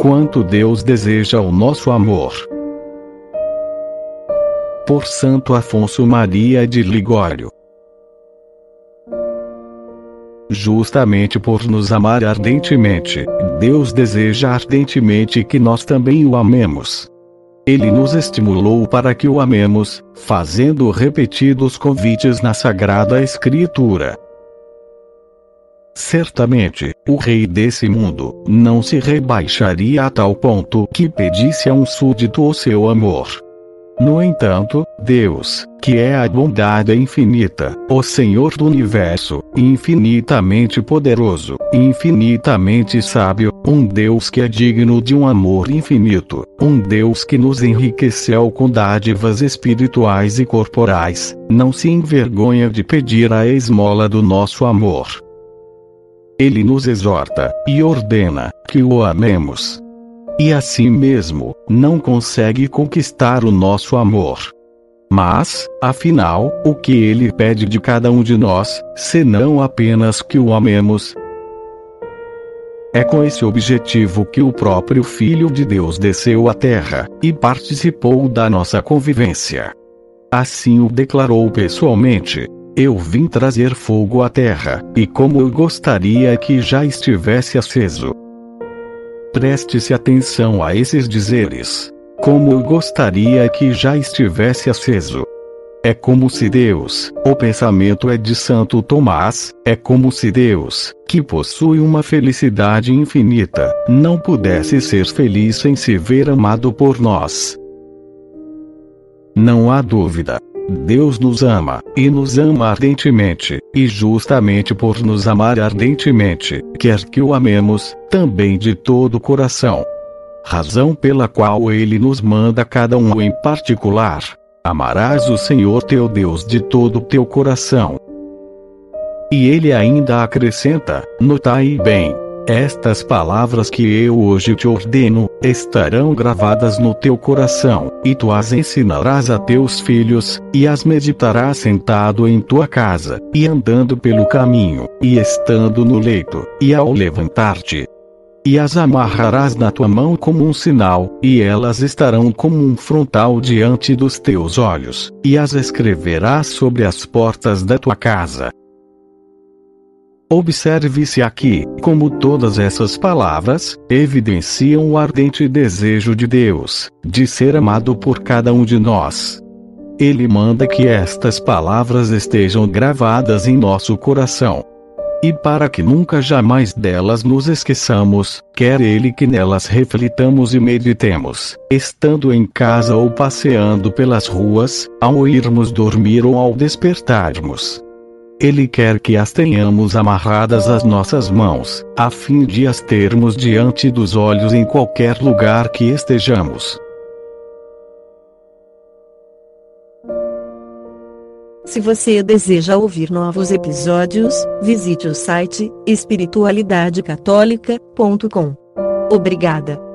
Quanto Deus deseja o nosso amor. Por Santo Afonso Maria de Ligório. Justamente por nos amar ardentemente, Deus deseja ardentemente que nós também o amemos. Ele nos estimulou para que o amemos, fazendo repetidos convites na Sagrada Escritura. Certamente, o rei desse mundo não se rebaixaria a tal ponto que pedisse a um súdito o seu amor. No entanto, Deus, que é a bondade infinita, o Senhor do universo, infinitamente poderoso, infinitamente sábio, um Deus que é digno de um amor infinito, um Deus que nos enriqueceu com dádivas espirituais e corporais, não se envergonha de pedir a esmola do nosso amor. Ele nos exorta e ordena que o amemos. E assim mesmo, não consegue conquistar o nosso amor. Mas, afinal, o que ele pede de cada um de nós, senão apenas que o amemos? É com esse objetivo que o próprio Filho de Deus desceu à Terra e participou da nossa convivência. Assim o declarou pessoalmente, eu vim trazer fogo à terra, e como eu gostaria que já estivesse aceso. Preste-se atenção a esses dizeres. Como eu gostaria que já estivesse aceso. É como se Deus, o pensamento é de Santo Tomás, é como se Deus, que possui uma felicidade infinita, não pudesse ser feliz sem se ver amado por nós. Não há dúvida. Deus nos ama, e nos ama ardentemente, e justamente por nos amar ardentemente, quer que o amemos, também de todo o coração. Razão pela qual ele nos manda cada um em particular. Amarás o Senhor teu Deus de todo o teu coração. E ele ainda acrescenta: notai bem, estas palavras que eu hoje te ordeno, estarão gravadas no teu coração, e tu as ensinarás a teus filhos, e as meditarás sentado em tua casa, e andando pelo caminho, e estando no leito, e ao levantar-te. E as amarrarás na tua mão como um sinal, e elas estarão como um frontal diante dos teus olhos, e as escreverás sobre as portas da tua casa. Observe-se aqui, como todas essas palavras evidenciam o ardente desejo de Deus de ser amado por cada um de nós. Ele manda que estas palavras estejam gravadas em nosso coração. E para que nunca jamais delas nos esqueçamos, quer Ele que nelas reflitamos e meditemos, estando em casa ou passeando pelas ruas, ao irmos dormir ou ao despertarmos. Ele quer que as tenhamos amarradas às nossas mãos, a fim de as termos diante dos olhos em qualquer lugar que estejamos. Se você deseja ouvir novos episódios, visite o site espiritualidadecatólica.com. Obrigada.